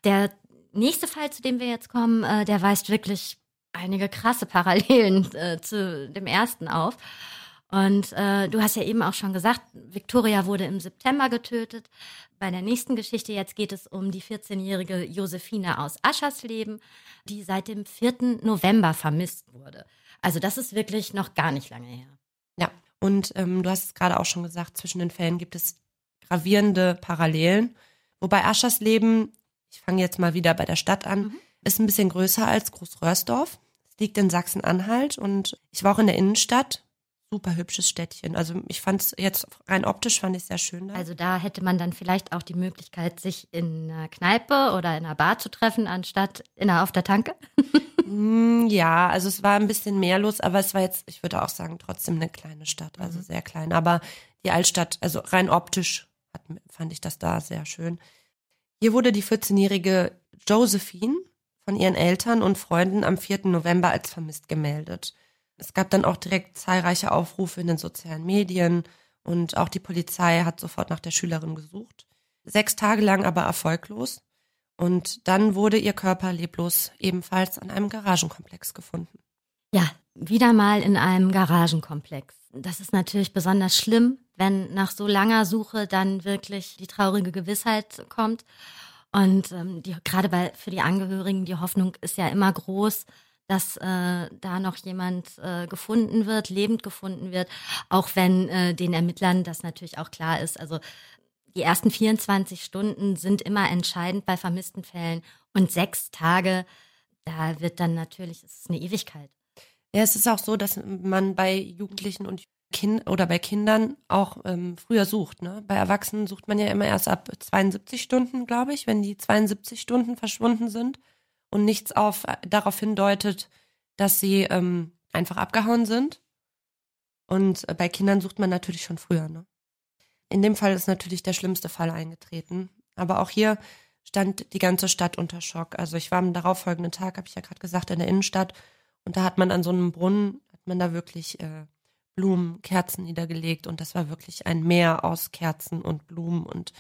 Der nächste Fall, zu dem wir jetzt kommen, äh, der weist wirklich einige krasse Parallelen äh, zu dem ersten auf. Und äh, du hast ja eben auch schon gesagt, Victoria wurde im September getötet. Bei der nächsten Geschichte jetzt geht es um die 14-jährige Josephine aus Aschersleben, die seit dem 4. November vermisst wurde. Also das ist wirklich noch gar nicht lange her. Ja, und ähm, du hast es gerade auch schon gesagt, zwischen den Fällen gibt es gravierende Parallelen. Wobei Aschersleben, ich fange jetzt mal wieder bei der Stadt an, mhm. ist ein bisschen größer als Großröhrsdorf. Es liegt in Sachsen-Anhalt und ich war auch in der Innenstadt super hübsches Städtchen. Also ich fand es jetzt rein optisch fand ich sehr schön. Da. Also da hätte man dann vielleicht auch die Möglichkeit, sich in einer Kneipe oder in einer Bar zu treffen, anstatt in einer, auf der Tanke. Mm, ja, also es war ein bisschen mehr los, aber es war jetzt, ich würde auch sagen, trotzdem eine kleine Stadt, also mhm. sehr klein. Aber die Altstadt, also rein optisch hat, fand ich das da sehr schön. Hier wurde die 14-jährige Josephine von ihren Eltern und Freunden am 4. November als vermisst gemeldet. Es gab dann auch direkt zahlreiche Aufrufe in den sozialen Medien und auch die Polizei hat sofort nach der Schülerin gesucht. Sechs Tage lang aber erfolglos. Und dann wurde ihr Körper leblos ebenfalls an einem Garagenkomplex gefunden. Ja, wieder mal in einem Garagenkomplex. Das ist natürlich besonders schlimm, wenn nach so langer Suche dann wirklich die traurige Gewissheit kommt. Und ähm, die, gerade bei, für die Angehörigen, die Hoffnung ist ja immer groß, dass äh, da noch jemand äh, gefunden wird, lebend gefunden wird, auch wenn äh, den Ermittlern das natürlich auch klar ist. Also die ersten 24 Stunden sind immer entscheidend bei vermissten Fällen und sechs Tage, da wird dann natürlich, es ist eine Ewigkeit. Ja, es ist auch so, dass man bei Jugendlichen und Kind oder bei Kindern auch ähm, früher sucht. Ne? Bei Erwachsenen sucht man ja immer erst ab 72 Stunden, glaube ich, wenn die 72 Stunden verschwunden sind und nichts auf, darauf hindeutet, dass sie ähm, einfach abgehauen sind. Und äh, bei Kindern sucht man natürlich schon früher. Ne? In dem Fall ist natürlich der schlimmste Fall eingetreten. Aber auch hier stand die ganze Stadt unter Schock. Also ich war am darauffolgenden Tag, habe ich ja gerade gesagt, in der Innenstadt. Und da hat man an so einem Brunnen, hat man da wirklich äh, Blumen, Kerzen niedergelegt. Und das war wirklich ein Meer aus Kerzen und Blumen und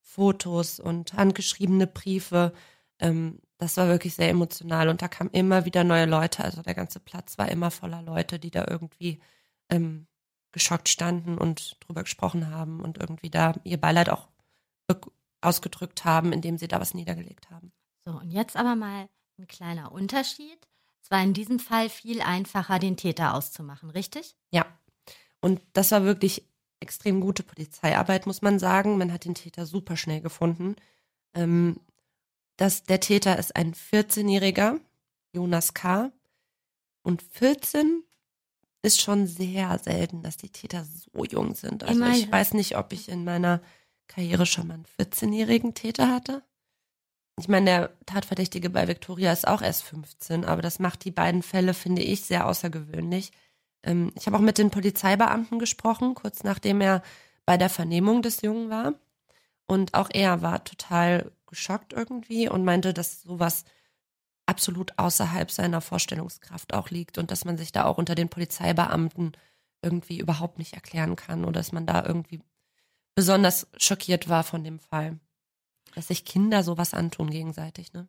Fotos und handgeschriebene Briefe. Ähm, das war wirklich sehr emotional und da kamen immer wieder neue Leute. Also der ganze Platz war immer voller Leute, die da irgendwie ähm, geschockt standen und drüber gesprochen haben und irgendwie da ihr Beileid auch ausgedrückt haben, indem sie da was niedergelegt haben. So, und jetzt aber mal ein kleiner Unterschied. Es war in diesem Fall viel einfacher, den Täter auszumachen, richtig? Ja. Und das war wirklich extrem gute Polizeiarbeit, muss man sagen. Man hat den Täter super schnell gefunden. Ähm, dass der Täter ist ein 14-jähriger, Jonas K. Und 14 ist schon sehr selten, dass die Täter so jung sind. Also Immerhin. ich weiß nicht, ob ich in meiner Karriere schon mal einen 14-jährigen Täter hatte. Ich meine, der Tatverdächtige bei Victoria ist auch erst 15, aber das macht die beiden Fälle, finde ich, sehr außergewöhnlich. Ähm, ich habe auch mit den Polizeibeamten gesprochen, kurz nachdem er bei der Vernehmung des Jungen war. Und auch er war total geschockt irgendwie und meinte, dass sowas absolut außerhalb seiner Vorstellungskraft auch liegt und dass man sich da auch unter den Polizeibeamten irgendwie überhaupt nicht erklären kann oder dass man da irgendwie besonders schockiert war von dem Fall. Dass sich Kinder sowas antun gegenseitig, ne?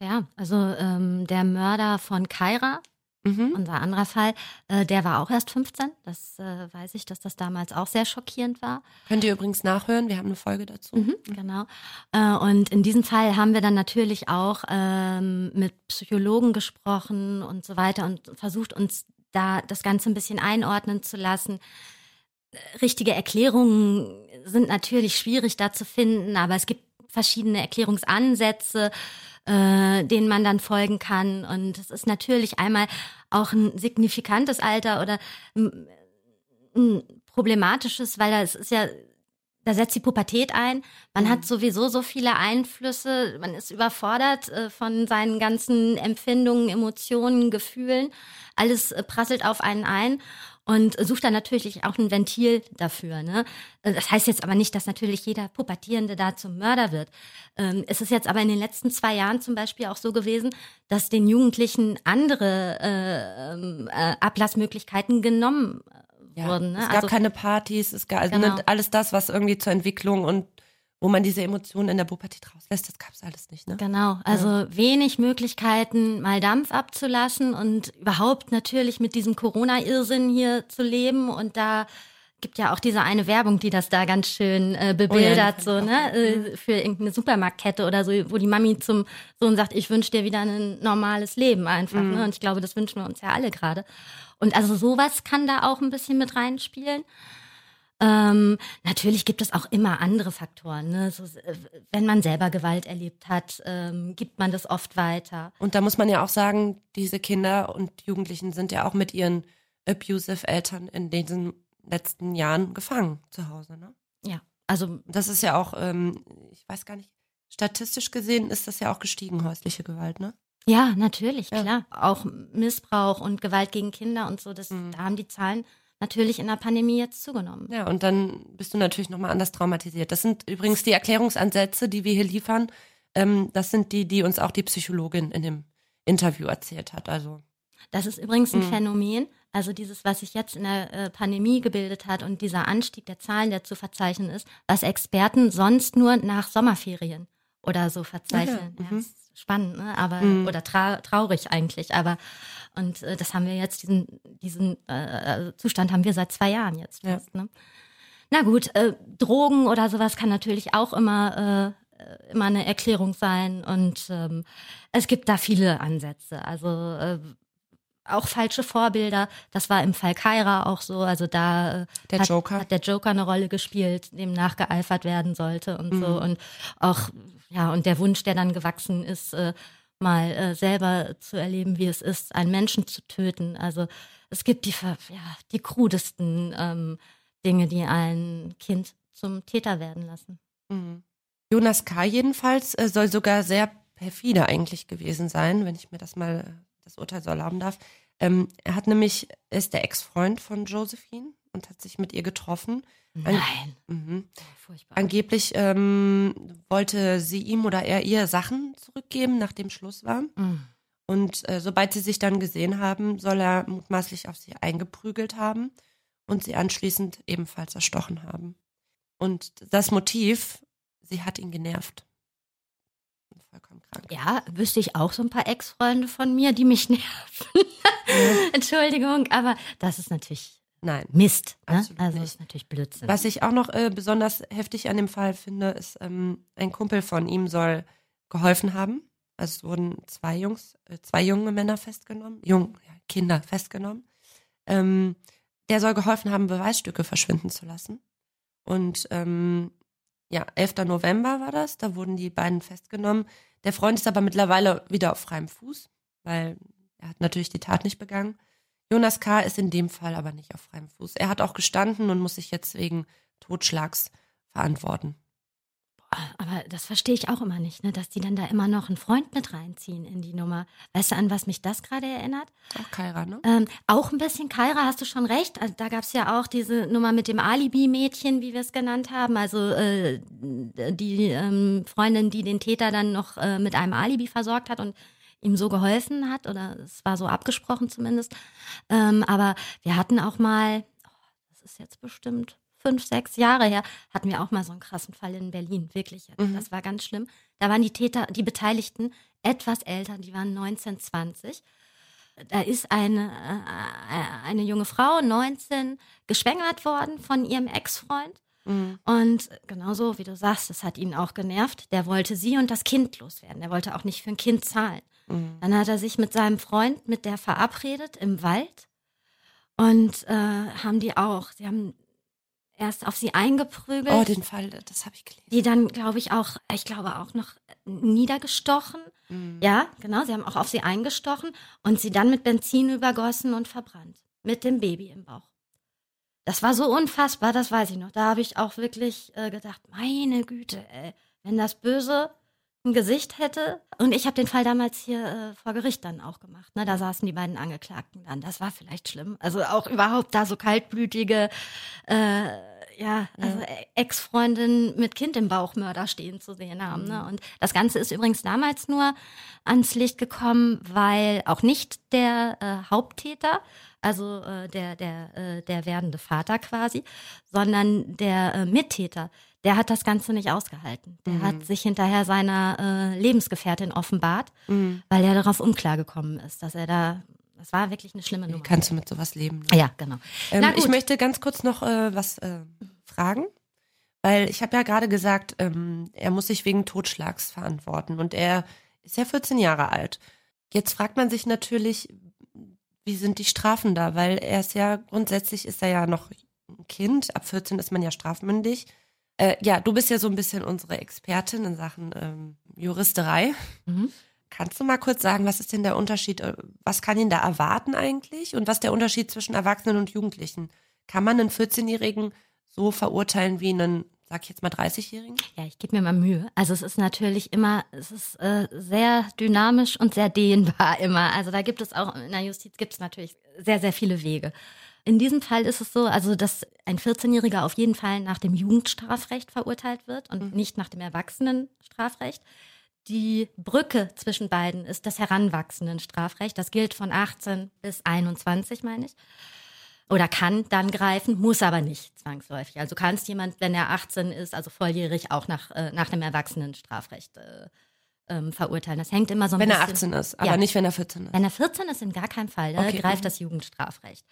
Ja, also ähm, der Mörder von Kaira, Mhm. Unser anderer Fall, äh, der war auch erst 15. Das äh, weiß ich, dass das damals auch sehr schockierend war. Könnt ihr übrigens nachhören, wir haben eine Folge dazu. Mhm, genau. Äh, und in diesem Fall haben wir dann natürlich auch ähm, mit Psychologen gesprochen und so weiter und versucht uns da das Ganze ein bisschen einordnen zu lassen. Richtige Erklärungen sind natürlich schwierig da zu finden, aber es gibt verschiedene Erklärungsansätze äh, denen man dann folgen kann. Und es ist natürlich einmal auch ein signifikantes Alter oder ein, problematisches, weil es ist ja da setzt die Pubertät ein. Man Mhm. hat sowieso so viele Einflüsse. Man ist überfordert äh, von seinen ganzen Empfindungen, Emotionen, Gefühlen. Alles äh, prasselt auf einen ein und sucht dann natürlich auch ein Ventil dafür. Ne? Äh, Das heißt jetzt aber nicht, dass natürlich jeder Pubertierende da zum Mörder wird. Ähm, es ist jetzt aber in den letzten zwei Jahren zum Beispiel auch so gewesen, dass den Jugendlichen andere äh, ähm, äh, Ablassmöglichkeiten genommen äh, wurden. Ne? Es gab keine Partys, es gab also Genau. ne, alles das, was irgendwie zur Entwicklung und wo man diese Emotionen in der Pubertät rauslässt, das gab es alles nicht. Ne? Genau, also wenig Möglichkeiten, mal Dampf abzulassen und überhaupt natürlich mit diesem Corona-Irrsinn hier zu leben. Und da gibt ja auch diese eine Werbung, die das da ganz schön äh, bebildert, die so, kenn ich ne? Äh, für irgendeine Supermarktkette oder so, wo die Mami zum Sohn sagt, ich wünsche dir wieder ein normales Leben einfach. Mhm. Ne? Und ich glaube, das wünschen wir uns ja alle gerade. Und also sowas kann da auch ein bisschen mit reinspielen. Ähm, natürlich gibt es auch immer andere Faktoren. Ne? So, äh, wenn man selber Gewalt erlebt hat, ähm, gibt man das oft weiter. Und da muss man ja auch sagen, diese Kinder und Jugendlichen sind ja auch mit ihren abusive Eltern in diesen letzten Jahren gefangen zu Hause. Ne? Ja, also Das ist ja auch, ähm, ich weiß gar nicht, statistisch gesehen ist das ja auch gestiegen, häusliche Gewalt, ne? Ja, natürlich, Ja. klar. Auch Missbrauch und Gewalt gegen Kinder und so, das, Mhm. da haben die Zahlen natürlich in der Pandemie jetzt zugenommen. Ja, und dann bist du natürlich nochmal anders traumatisiert. Das sind übrigens die Erklärungsansätze, die wir hier liefern. Ähm, das sind die, die uns auch die Psychologin in dem Interview erzählt hat. Also, Das ist übrigens ein Mhm. Phänomen, also dieses, was sich jetzt in der äh, Pandemie gebildet hat und dieser Anstieg der Zahlen, der zu verzeichnen ist, was Experten sonst nur nach Sommerferien oder so verzeichnen. Ja, Ja, mhm. Spannend, ne? aber Mhm. oder tra traurig eigentlich, aber und äh, das haben wir jetzt diesen diesen äh, Zustand haben wir seit zwei Jahren jetzt Ja. fast. Ne? Na gut, äh, Drogen oder sowas kann natürlich auch immer äh, äh, immer eine Erklärung sein und ähm, es gibt da viele Ansätze. Also äh, auch falsche Vorbilder. Das war im Fall Kaira auch so. Also da äh, Der hat, Joker. hat der Joker eine Rolle gespielt, dem nachgeeifert werden sollte und Mhm. so. Und auch, ja, und der Wunsch, der dann gewachsen ist, äh, mal äh, selber zu erleben, wie es ist, einen Menschen zu töten. Also es gibt die, ja, die krudesten ähm, Dinge, die ein Kind zum Täter werden lassen. Mhm. Jonas K. jedenfalls äh, soll sogar sehr perfide eigentlich gewesen sein, wenn ich mir das mal, äh, das Urteil so erlauben darf. Ähm, er hat nämlich, ist der Ex-Freund von Josephine und hat sich mit ihr getroffen. Ein- Nein, Mhm. furchtbar. Angeblich ähm, wollte sie ihm oder er ihr Sachen zurückgeben, nachdem Schluss war. Mhm. Und äh, sobald sie sich dann gesehen haben, soll er mutmaßlich auf sie eingeprügelt haben und sie anschließend ebenfalls erstochen haben. Und das Motiv, sie hat ihn genervt. Vollkommen krank. Ja, wüsste ich auch so ein paar Ex-Freunde von mir, die mich nerven. Entschuldigung, aber das ist natürlich Nein. Mist. Ne? Also nicht. ist natürlich Blödsinn. Was ich auch noch äh, besonders heftig an dem Fall finde, ist, ähm, ein Kumpel von ihm soll geholfen haben. Also es wurden zwei Jungs, äh, zwei junge Männer festgenommen, jung, ja, Kinder festgenommen. Ähm, der soll geholfen haben, Beweisstücke verschwinden zu lassen. Und ähm, ja, 11. November war das, da wurden die beiden festgenommen. Der Freund ist aber mittlerweile wieder auf freiem Fuß, weil er hat natürlich die Tat nicht begangen. Jonas K. ist in dem Fall aber nicht auf freiem Fuß. Er hat auch gestanden und muss sich jetzt wegen Totschlags verantworten. aber das verstehe ich auch immer nicht, ne? dass die dann da immer noch einen Freund mit reinziehen in die Nummer. Weißt du, an was mich das gerade erinnert? Auch Kaira, ne? Ähm, auch ein bisschen Kaira, hast du schon recht. Also, da gab es ja auch diese Nummer mit dem Alibi-Mädchen, wie wir es genannt haben. Also äh, die ähm, Freundin, die den Täter dann noch äh, mit einem Alibi versorgt hat und ihm so geholfen hat. Oder es war so abgesprochen zumindest. Ähm, aber wir hatten auch mal, oh, das ist jetzt bestimmt fünf, sechs Jahre her, hatten wir auch mal so einen krassen Fall in Berlin. Wirklich, Mhm. das war ganz schlimm. Da waren die Täter, die Beteiligten etwas älter, die waren 19, 20 da ist eine, äh, eine junge Frau, 19, geschwängert worden von ihrem Ex-Freund. Mhm. Und genauso wie du sagst, das hat ihn auch genervt. Der wollte sie und das Kind loswerden. Der wollte auch nicht für ein Kind zahlen. Mhm. Dann hat er sich mit seinem Freund, mit der verabredet im Wald. Und äh, haben die auch, sie haben erst auf sie eingeprügelt. Oh, den Fall, das habe ich gelesen. die dann, glaube ich, auch, ich glaube auch noch niedergestochen. Mhm. Ja, genau. Sie haben auch auf sie eingestochen und sie dann mit Benzin übergossen und verbrannt. Mit dem Baby im Bauch. das war so unfassbar, das weiß ich noch. Da habe ich auch wirklich äh, gedacht, meine Güte, ey, wenn das Böse ein Gesicht hätte. Und ich habe den Fall damals hier äh, vor Gericht dann auch gemacht. Ne? Da saßen die beiden Angeklagten dann. Das war vielleicht schlimm. Also auch überhaupt da so kaltblütige, äh, ja, also ja. Ex-Freundin mit Kind im Bauchmörder stehen zu sehen haben. Ne? Mhm. Und das Ganze ist übrigens damals nur ans Licht gekommen, weil auch nicht der äh, Haupttäter, also äh, der, der, äh, der werdende Vater quasi, sondern der äh, Mittäter, der hat das Ganze nicht ausgehalten. Der mhm. hat sich hinterher seiner äh, Lebensgefährtin offenbart, mhm. weil er darauf unklar gekommen ist, dass er da das war wirklich eine schlimme Nummer. Wie kannst du mit sowas leben? Ne? Ja, genau. Ähm, ich möchte ganz kurz noch äh, was äh, fragen, weil ich habe ja gerade gesagt, ähm, er muss sich wegen Totschlags verantworten und er ist ja 14 Jahre alt. Jetzt fragt man sich natürlich, wie sind die Strafen da? Weil er ist ja grundsätzlich ist er ja noch ein Kind. Ab 14 ist man ja strafmündig. Äh, ja, du bist ja so ein bisschen unsere Expertin in Sachen ähm, Juristerei. Mhm. Kannst du mal kurz sagen, was ist denn der Unterschied? Äh, was kann ihn da erwarten eigentlich? Und was ist der Unterschied zwischen Erwachsenen und Jugendlichen? Kann man einen 14-Jährigen so verurteilen wie einen, sag ich jetzt mal, 30-Jährigen? Ja, ich gebe mir mal Mühe. Also es ist natürlich immer, es ist äh, sehr dynamisch und sehr dehnbar immer. Also da gibt es auch, in der Justiz gibt es natürlich sehr, sehr viele Wege. In diesem Fall ist es so, also dass ein 14-Jähriger auf jeden Fall nach dem Jugendstrafrecht verurteilt wird und mhm. nicht nach dem Erwachsenenstrafrecht. Die Brücke zwischen beiden ist das Heranwachsendenstrafrecht. Das gilt von 18 bis 21, meine ich. Oder kann dann greifen, muss aber nicht zwangsläufig. Also kannst jemand, wenn er 18 ist, also volljährig, auch nach, äh, nach dem Erwachsenenstrafrecht äh, ähm, verurteilen. Das hängt immer so ein wenn bisschen. Wenn er 18 ist, aber ja. nicht, wenn er 14 ist. Wenn er 14 ist, in gar keinem Fall. Da okay. greift das Jugendstrafrecht.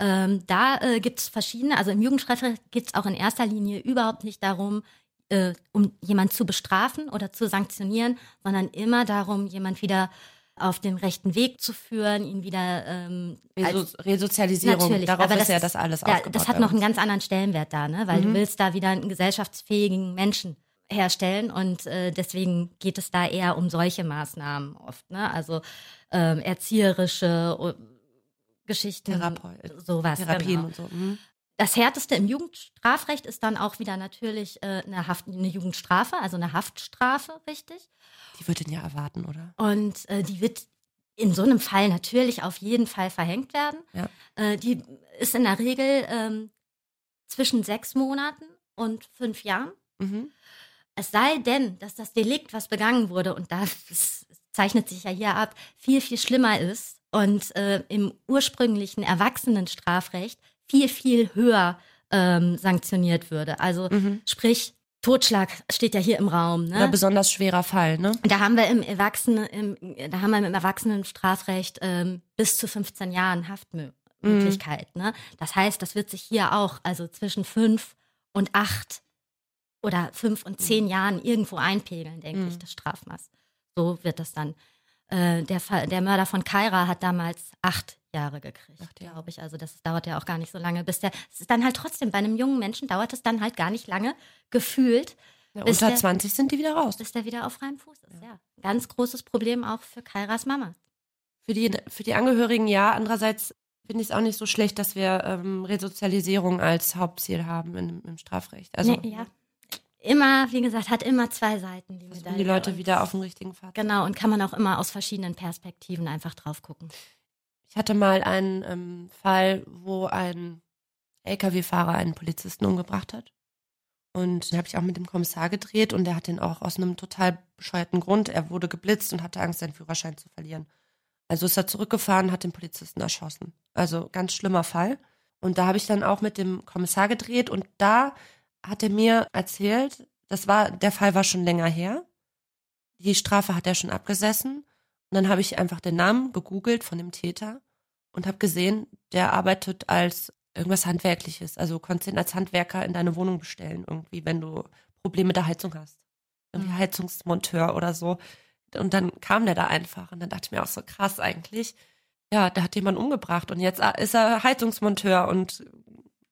Ähm, da äh, gibt es verschiedene, also im Jugendstrafrecht geht es auch in erster Linie überhaupt nicht darum, äh, um jemand zu bestrafen oder zu sanktionieren, sondern immer darum, jemand wieder auf den rechten Weg zu führen, ihn wieder ähm, Reso Resozialisierung. Natürlich, Darauf aber ist das, ja das alles ja, Das hat noch einen ganz anderen Stellenwert da, ne? weil mhm. du willst da wieder einen gesellschaftsfähigen Menschen herstellen und äh, deswegen geht es da eher um solche Maßnahmen oft, ne? Also ähm, erzieherische Geschichten, Therapeut, sowas. Therapien genau. und so. Mhm. Das härteste im Jugendstrafrecht ist dann auch wieder natürlich äh, eine, Haft, eine Jugendstrafe, also eine Haftstrafe, richtig. Die wird ihn ja erwarten, oder? Und äh, die wird in so einem Fall natürlich auf jeden Fall verhängt werden. Ja. Äh, die ist in der Regel ähm, zwischen sechs Monaten und fünf Jahren. Mhm. Es sei denn, dass das Delikt, was begangen wurde, und das zeichnet sich ja hier ab, viel, viel schlimmer ist und äh, im ursprünglichen Erwachsenenstrafrecht viel, viel höher ähm, sanktioniert würde. Also mhm. sprich, Totschlag steht ja hier im Raum. Ne? Oder besonders schwerer Fall, ne? Da haben wir im Erwachsenen, im, da haben wir im Erwachsenenstrafrecht ähm, bis zu 15 Jahren Haftmöglichkeit. Mhm. Ne? Das heißt, das wird sich hier auch, also zwischen fünf und acht oder fünf und zehn mhm. Jahren irgendwo einpegeln, denke mhm. ich, das Strafmaß. So wird das dann. Äh, der, der Mörder von Kaira hat damals acht Jahre gekriegt, glaube ich. Also das dauert ja auch gar nicht so lange, bis der. Es ist dann halt trotzdem, bei einem jungen Menschen dauert es dann halt gar nicht lange, gefühlt. Ja, unter der, 20 sind die wieder raus. Bis der wieder auf freiem Fuß ist, ja. ja. Ganz großes Problem auch für Kairas Mama. Für die, für die Angehörigen ja. Andererseits finde ich es auch nicht so schlecht, dass wir ähm, Resozialisierung als Hauptziel haben im, im Strafrecht. Also, nee, ja immer, wie gesagt, hat immer zwei Seiten. Die, Medaille. die Leute wieder auf dem richtigen Pfad. Genau, und kann man auch immer aus verschiedenen Perspektiven einfach drauf gucken. Ich hatte mal einen ähm, Fall, wo ein LKW-Fahrer einen Polizisten umgebracht hat. Und da habe ich auch mit dem Kommissar gedreht und der hat den auch aus einem total bescheuerten Grund. Er wurde geblitzt und hatte Angst, seinen Führerschein zu verlieren. Also ist er zurückgefahren, hat den Polizisten erschossen. Also ganz schlimmer Fall. Und da habe ich dann auch mit dem Kommissar gedreht und da hat er mir erzählt, das war, der Fall war schon länger her. Die Strafe hat er schon abgesessen. Und dann habe ich einfach den Namen gegoogelt von dem Täter und habe gesehen, der arbeitet als irgendwas Handwerkliches. Also du konntest ihn als Handwerker in deine Wohnung bestellen, irgendwie, wenn du Probleme mit der Heizung hast. Irgendwie mhm. Heizungsmonteur oder so. Und dann kam der da einfach. Und dann dachte ich mir auch so krass eigentlich. Ja, der hat jemanden umgebracht und jetzt ist er Heizungsmonteur und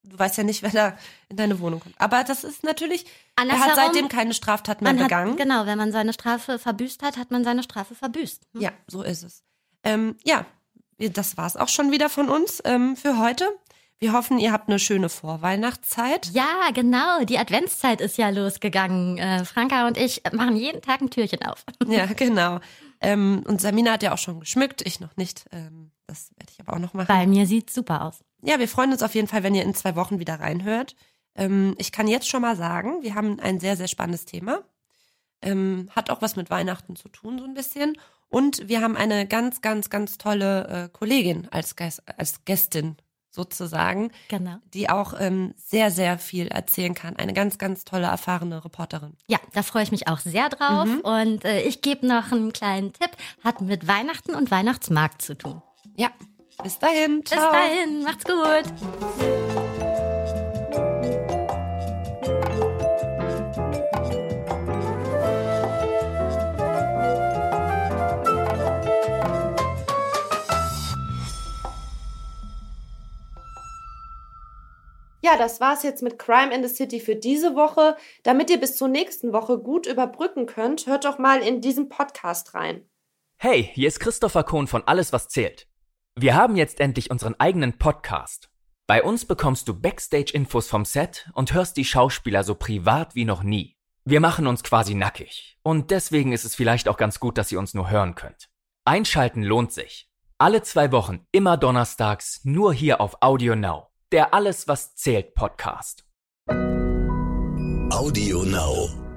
du weißt ja nicht, wer da in deine Wohnung kommt. Aber das ist natürlich, er hat seitdem keine Straftat mehr begangen. Hat, genau, wenn man seine Strafe verbüßt hat, hat man seine Strafe verbüßt. Hm? Ja, so ist es. Ähm, ja, das war's auch schon wieder von uns ähm, für heute. Wir hoffen, ihr habt eine schöne Vorweihnachtszeit. Ja, genau. Die Adventszeit ist ja losgegangen. Äh, Franka und ich machen jeden Tag ein Türchen auf. Ja, genau. Ähm, und Samina hat ja auch schon geschmückt, ich noch nicht. Ähm, das werde ich aber auch noch machen. Bei mir sieht super aus. Ja, wir freuen uns auf jeden Fall, wenn ihr in zwei Wochen wieder reinhört. Ähm, ich kann jetzt schon mal sagen, wir haben ein sehr, sehr spannendes Thema. Ähm, hat auch was mit Weihnachten zu tun, so ein bisschen. Und wir haben eine ganz, ganz, ganz tolle äh, Kollegin als, als Gästin sozusagen, genau. die auch ähm, sehr, sehr viel erzählen kann. Eine ganz, ganz tolle, erfahrene Reporterin. Ja, da freue ich mich auch sehr drauf. Mhm. Und äh, ich gebe noch einen kleinen Tipp, hat mit Weihnachten und Weihnachtsmarkt zu tun. Ja, bis dahin. Ciao. Bis dahin, macht's gut. Ja, das war's jetzt mit Crime in the City für diese Woche. Damit ihr bis zur nächsten Woche gut überbrücken könnt, hört doch mal in diesen Podcast rein. Hey, hier ist Christopher Kohn von Alles, was zählt. Wir haben jetzt endlich unseren eigenen Podcast. Bei uns bekommst du Backstage-Infos vom Set und hörst die Schauspieler so privat wie noch nie. Wir machen uns quasi nackig. Und deswegen ist es vielleicht auch ganz gut, dass ihr uns nur hören könnt. Einschalten lohnt sich. Alle zwei Wochen, immer donnerstags, nur hier auf Audio Now der Alles, was zählt Podcast. Audio Now.